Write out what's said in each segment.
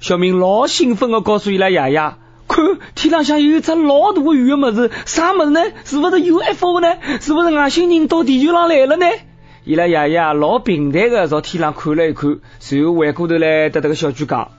小明老兴奋的告诉伊拉爷爷，看天浪向有一只老大的圆的么子，啥么子呢？是不是 UFO 呢？是不是外星人到地球上来了呢？伊拉爷爷老平淡的朝天上看了一看，随后回过头来对这个小猪讲：“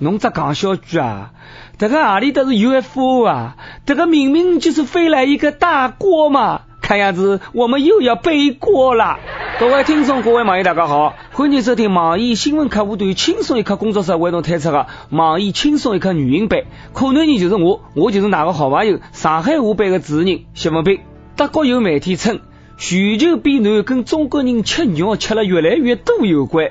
侬只讲小猪啊，这个哪里都是 UFO 啊？这个明明就是飞来一个大锅嘛！看样子我们又要背锅了。”各位听众，各位网友，大家好，欢迎收听网易新闻客户端轻松一刻工作室为侬推出的网易轻松一刻语音版。可能人就是我，我就是哪个好朋友，上海话版的主持人谢文斌。德国有媒体称，全球变暖跟中国人吃肉吃了越来越多有关，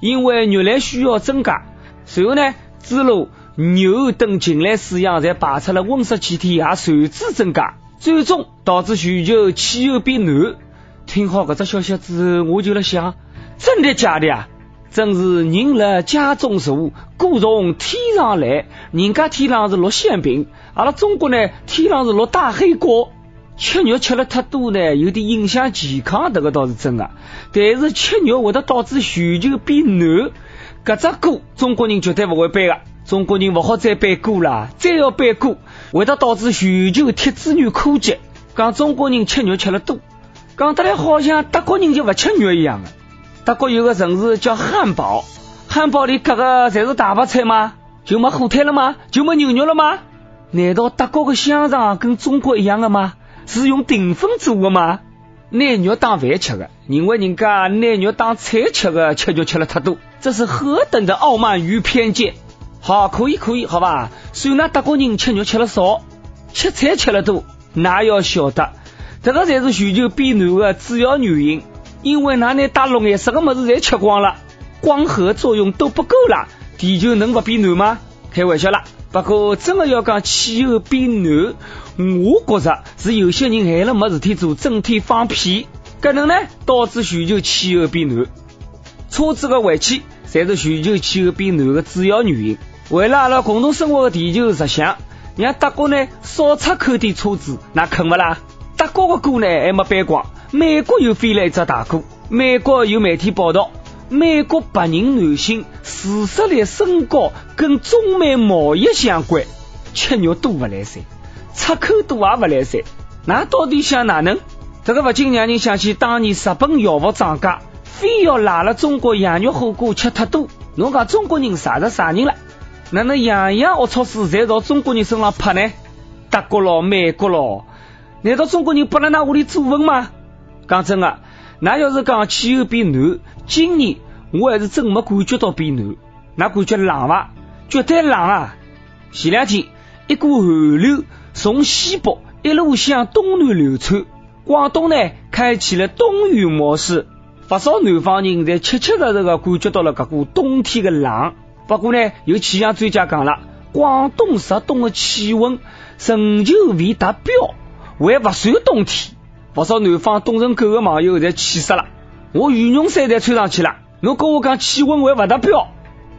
因为肉类需要增加。随后呢，猪肉、牛等禽类饲养在排出了温室气体，也随之增加，最终导致全球气候变暖。听好这只消息之后，我就在想，真的假的呀？真是人辣家中坐，锅从天上来。人家天上是落馅饼，阿拉中国呢，天上是落大黑锅。吃肉吃了太多呢，有点影响健康，这个倒是真的。但是吃肉会得导致全球变暖，搿只锅中国人绝对不会背的。中国人不好再背锅了，再要背锅，会得导致全球铁资源枯竭。讲中国人吃肉吃了多。讲得来好像德国人就不吃肉一样的。德国有个城市叫汉堡，汉堡里各个侪是大白菜吗？就没火腿了吗？就没牛肉了吗？难道德国的香肠跟中国一样的吗？是用淀粉做的吗？拿肉当饭吃的，认为人家拿肉当菜吃的，吃肉吃了太多，这是何等的傲慢与偏见！好，可以可以，好吧？虽然德国人吃肉吃了少，吃菜吃了多，那要晓得。这个才是全球变暖的主要原因，因为那那大陆颜色的么子侪吃光了，光合作用都不够了，地球能不变暖吗？开玩笑啦！不过真的要讲气候变暖，我觉着是有些人闲了没事体做，整天放屁，可能呢导致全球气候变暖。车子的尾气才是全球气候变暖的主要原因。为了阿拉共同生活的地球着想，让德国呢少出口点车子，那肯不啦？德国的锅呢还没背光，美国又飞来一只大锅。美国有媒体报道，美国白人男性自杀率升高跟中美贸易相关，吃肉多不来塞，出口多也不来塞。那到底想哪能？这个不禁让人想起当年日本药物涨价，非要拉了中国羊肉火锅吃太多。侬讲中国人啥子啥人了？哪能样样龌龊事侪朝中国人身上拍呢？德国佬，美国佬。难道中国人不能拿屋里做饭吗？讲真的，那要是讲气候变暖，今年我还是真没感觉到变暖。那感觉冷伐？绝对冷啊！前两天，一股寒流从西北一路向东南流窜，广东呢开启了冬雨模式，不少南方人在切切实实的感觉到了这股冬天的冷。不过呢，有气象专家讲了，广东入冬的气温仍旧未达标。还不算冬天，不少南方冻成狗的网友侪气死了。我羽绒衫侪穿上去了，侬跟我讲气温还不达标，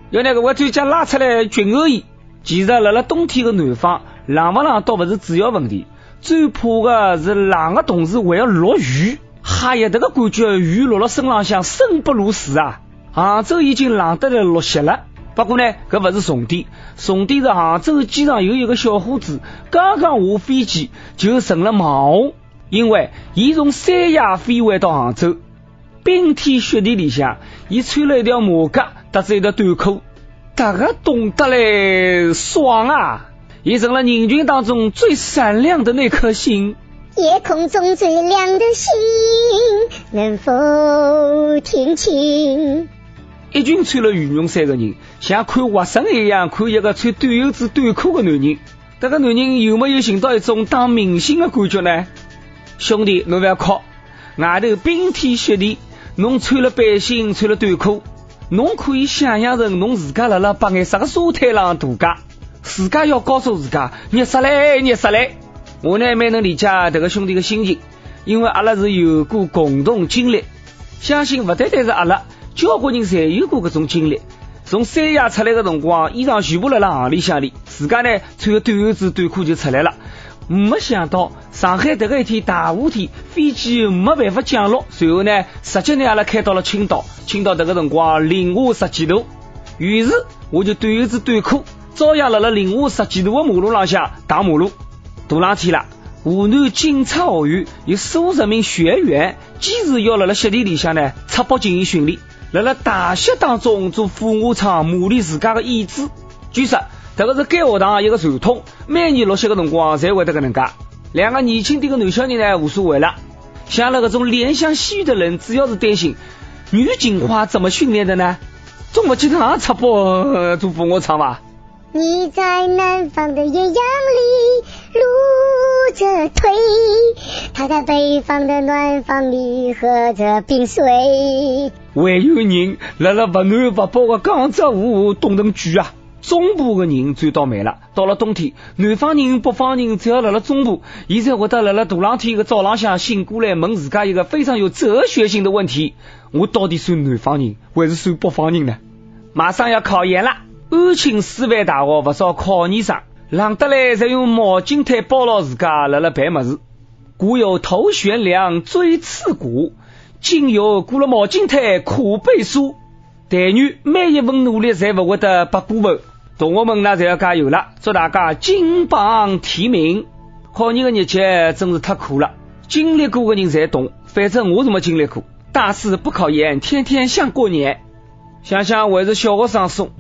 要那个我专家拉出来军欧衣。其实，辣辣冬天的南方，冷不冷倒不是主要问题，最怕的是冷的同时还要落雨。哈呀，这个感觉雨落了身浪向，生不如死啊！杭州已经冷得来落雪了。不过呢，这不是重点，重点是杭州机场有一个小伙子，刚刚下飞机就成了网红，因为伊从三亚飞回到杭州，冰天雪地里向，伊穿了一条马甲，搭着一条短裤，这个冻得嘞爽啊！伊成了人群当中最闪亮的那颗星，夜空中最亮的星，能否听清？一群穿了羽绒衫的人，像看活神一样看一个穿短袖子短裤的男人。这个男人有没有寻到一种当明星的感觉呢？兄弟，侬不要哭，外头冰天雪地，侬穿了背心，穿了短裤，侬可以想象成侬自家辣辣白颜色个沙滩上度假，自家要告诉自家热死嘞，热死嘞。我呢蛮能理解这个兄弟的心情，因为阿拉是有过共同经历，相信不单单是阿拉。交关人侪有过搿种经历，从三亚出来的辰光，衣裳全部辣辣行李箱里，自家呢穿个短袖子、短裤就出来了。没想到上海迭个一天大雾天，飞机没办法降落，随后呢直接呢阿拉开到了青岛，青岛迭个辰光零下十几度，于是我就短袖子短裤，照样辣辣零下十几度的马路浪向打马路。大冷天了，湖南警察学院有数十名学员坚持要辣辣雪地里向呢出包进行训练，辣辣大学当中做俯卧撑磨练自家的意志。据说这个是该学堂一个传统，每年落雪的辰光才会得个能介。两个年轻点个男小人呢无所谓了，像那个种怜香惜玉的人，主要是担心女警花怎么训练的呢？总不经常出包做俯卧撑吧？你在南方的艳阳里着腿，他在北方的暖房里喝着冰水。还有人辣辣不暖不包的江浙沪冻成猪啊！中部的人最倒霉了，到了冬天，南方人、北方人只要辣辣中部，现在会得辣辣大冷天的早朗向醒过来，问自家一个非常有哲学性的问题：我到底算南方人还是算北方人呢？马上要考研了。安庆师范大学不少考研生冷得来，才用毛巾毯包牢自家，辣辣办么事。古有头悬梁，锥刺股，今有裹了毛巾毯，苦背书。但愿每一份努力，才不会得白过份。同学们，那就要加油了，祝大家金榜题名。考研的日节真是太苦了，经历过的人才懂。反正我是没经历过，大四不考研，天天像过年。想想还是小学生送。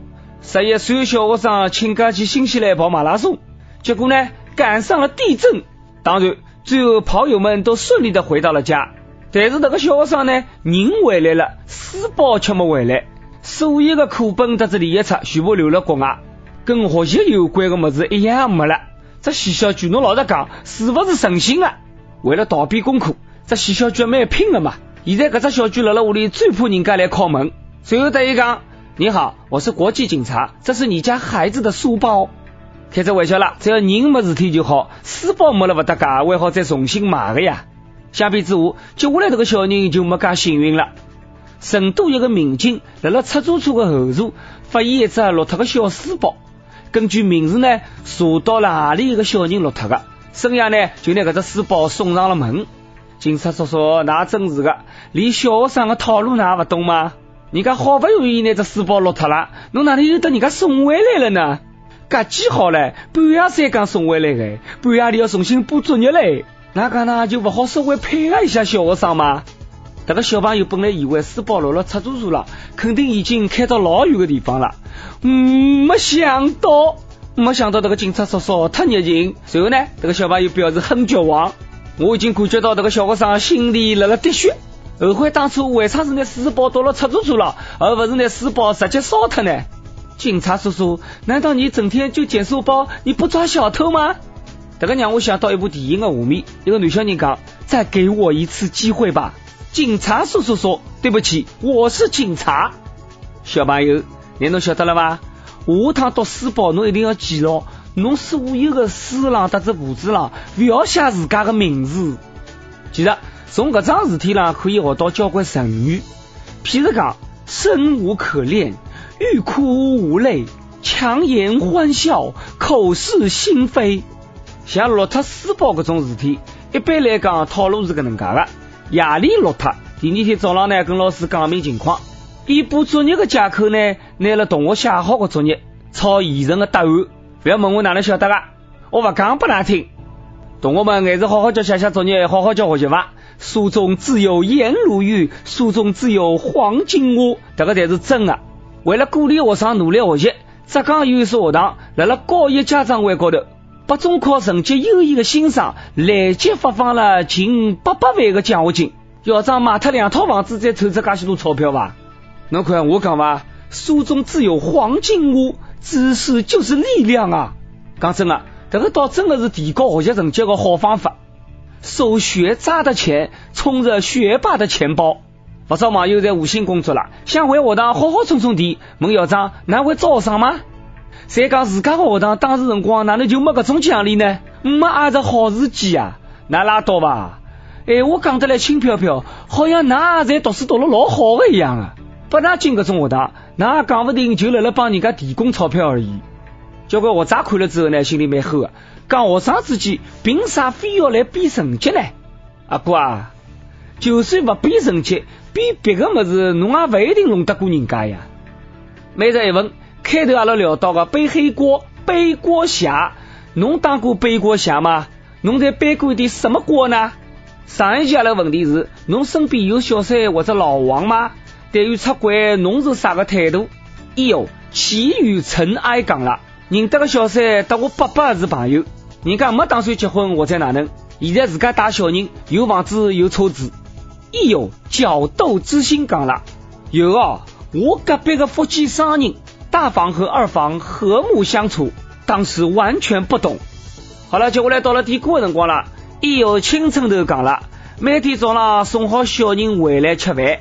十一岁小学生请假去新西兰跑马拉松，结果呢赶上了地震。当然，最后跑友们都顺利的回到了家。但是那个小学生呢，人回来了，书包却没回来。所有的课本得知理一册，全部留了国外，跟学习有关的么子一样没了。这徐小菊，侬老实讲，是不是诚心啊？为了逃避功课，这徐小菊蛮拼的嘛。现在搿只小菊辣辣屋里最怕人家来敲门，随后得一讲。你好，我是国际警察，这是你家孩子的书包。开这玩笑了，只要人没事体就好，书包没了不得噶，还好再重新买的呀。相比之下，接下来这个小人就没噶幸运了。成都一个民警在了出租车的后座发现一只落脱的小书包，根据名字呢，查到了哪里一个小人落脱的，生夜呢就拿这只书包送上了门。警察叔叔，那真是的，连小学生的套路那不懂吗？人家好不容易拿只书包落脱了，侬哪里又得人家送回来了呢？噶记好了，半夜三更送回来的，半夜里要重新补作业嘞。那个呢就不好稍微配合一下小学生吗？这个小朋友本来以为书包落了出租车了，肯定已经开到老远的地方了。嗯，没想到，没想到这个警察叔叔太热情。随后呢，这个小朋友表示很绝望。我已经感觉到这个小学生心里辣辣滴血。后悔当初为啥是拿书包倒了出租车了，而不是拿书包直接烧脱呢？警察叔叔，难道你整天就捡书包，你不抓小偷吗？这个让我想到一部电影的画面，一个女小人讲：“再给我一次机会吧。”警察叔叔说：“对不起，我是警察。”小朋友，你侬晓得了吧？下趟读书包，侬一定要记牢，侬所有的书浪、搭子簿子浪，不要写自家的名字。其实。从搿桩事体上可以学到交关成语，譬如讲生无可恋、欲哭无泪、强颜欢笑、口是心非。像落脱书包搿种事体，一般来讲套路是搿能介的：夜里落脱，第二天早浪呢跟老师讲明情况，以补作业的借口呢拿了同学写好的作业抄现成的答案。不要问我哪能晓得个，我勿讲拨㑚听。同学们还是好好叫写写作业，好好叫学习伐。书中自有颜如玉，书中自有黄金屋，这个才是真的。为了鼓励学生努力学习，浙江有一所学堂，在了高一家长会高头，把中考成绩优异的新生立即发放了近八百万的奖学金。校长卖脱两套房子，再凑出介许多钞票吧？侬看我讲吧，书中自有黄金屋，知识就是力量啊！讲真的，这个倒真的是提高学习成绩的好方法。收学渣的钱，充着学霸的钱包。不少网友在无心工作了，想回学堂好好充充电。问校长，哪会招生吗？谁讲自家的学堂当时辰光哪能就没搿种奖励呢？没挨着好时机啊！那拉倒吧。哎，我讲得来轻飘飘，好像那在读书读了老好的一样啊。不拿进搿种学堂，那讲不定就辣辣帮人家提供钞票而已。交关学渣看了之后呢，心里蛮厚的。讲学生之间，凭啥非要来比成绩呢？阿哥啊，就算不比成绩，比别个么子，侬也不一定弄得过人家呀。每日一问，开头阿拉聊到个背黑锅、背锅侠，侬当过背锅侠吗？侬在背过一点什么锅呢？上一期阿拉问题是，侬身边有小三或者老王吗？对于出轨，侬是啥个态度？哎呦，齐宇尘埃讲了，认得个小三，得我伯伯是朋友，人家没打算结婚或者哪能，现在自家带小人，有房子有车子。哎呦，角斗之心讲了，有哦，我隔壁个福建商人，大房和二房和睦相处，当时完全不懂。好了，接下来到了点歌的辰光了。哎呦，青春头讲了，每天早上送好小人回来吃饭，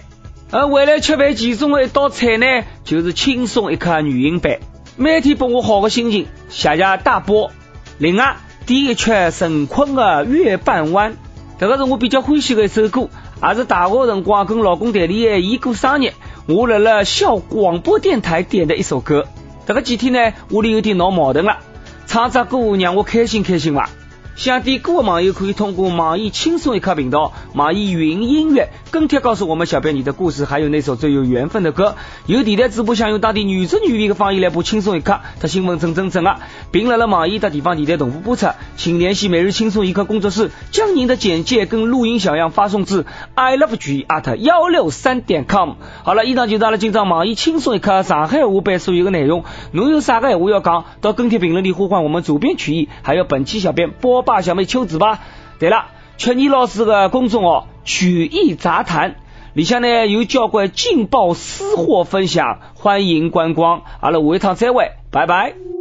而回来吃饭其中的一道菜呢，就是轻松一刻语音版，每天给我好个心情，谢谢大波。另外，第一曲陈坤的《月半弯》，这个是我比较欢喜的一首歌。也是大学辰光跟老公谈恋爱，伊过生日，我辣辣校广播电台点的一首歌。这个几天呢，屋里有点闹矛盾了，唱只歌让我开心开心吧。想点歌的网友可以通过网易轻松一刻频道、网易云音乐跟帖告诉我们小编你的故事，还有那首最有缘分的歌。有电台主播想用当地女声女味的方言来播轻松一刻，他新闻真真正啊，并来了网易的地方电台同步播出，请联系每日轻松一刻工作室，将您的简介跟录音小样发送至 i love g at 幺六三点 com。好了，以上就是阿拉今朝网易轻松一刻上海话版所有的内容。侬有啥个闲话要讲，到跟帖评论里呼唤我们主编曲艺，还有本期小编播报。大小妹秋子吧。对了，曲艺老师的公众号曲艺杂谈里向呢有交关劲爆私货分享，欢迎观光。阿拉下一趟再会，拜拜。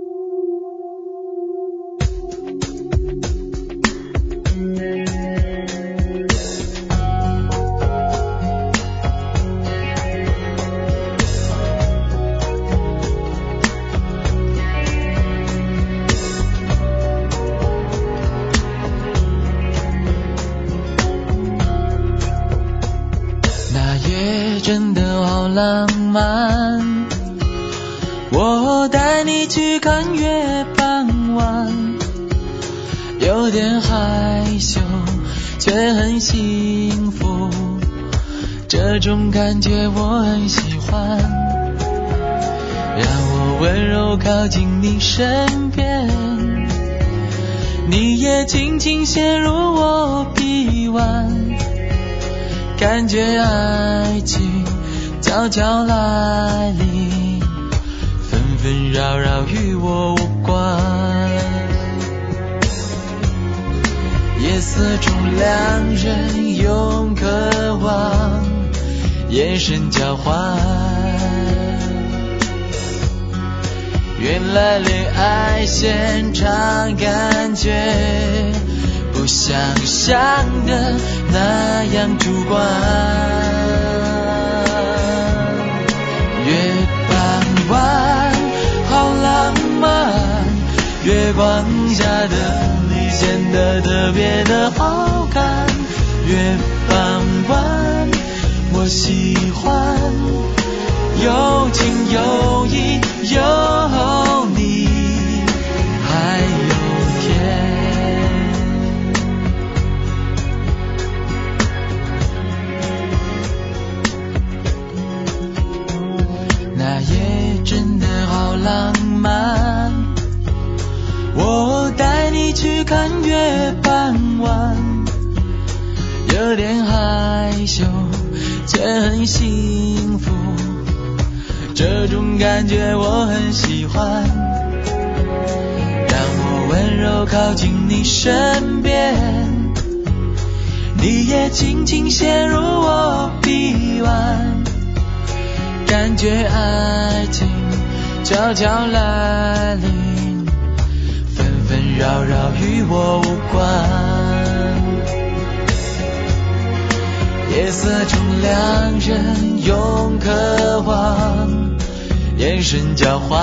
浪漫，我带你去看月半弯，有点害羞，却很幸福，这种感觉我很喜欢。让我温柔靠近你身边，你也轻轻陷入我臂弯。感觉爱情悄悄来临，纷纷扰扰与我无关。夜色中两人用渴望眼神交换，原来恋爱现场感觉。不像想的那样主观。慢，月光下的你显得特别的好看。月半弯，我喜欢，有情有义有看月半弯，有点害羞，却很幸福，这种感觉我很喜欢。让我温柔靠近你身边，你也轻轻陷入我臂弯，感觉爱情。悄悄来临，纷纷扰扰与我无关。夜色中两人用渴望眼神交换。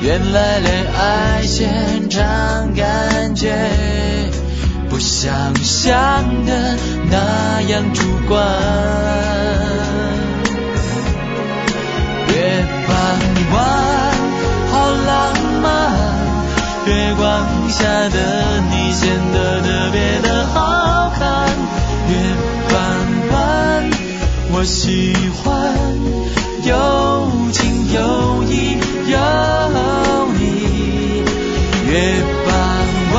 原来恋爱现场感觉不像想的那样主观。好浪漫，月光下的你显得特别的好看。月半弯，我喜欢有情有义有你，月半弯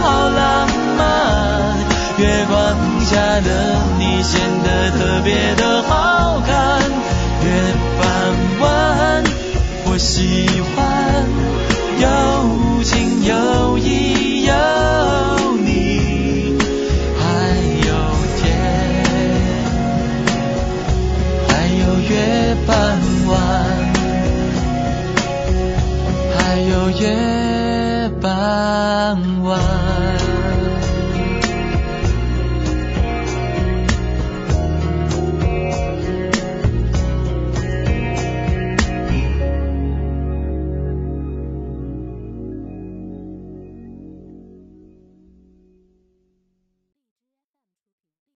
好浪漫，月光下的你显得特别的好看。月半弯，我喜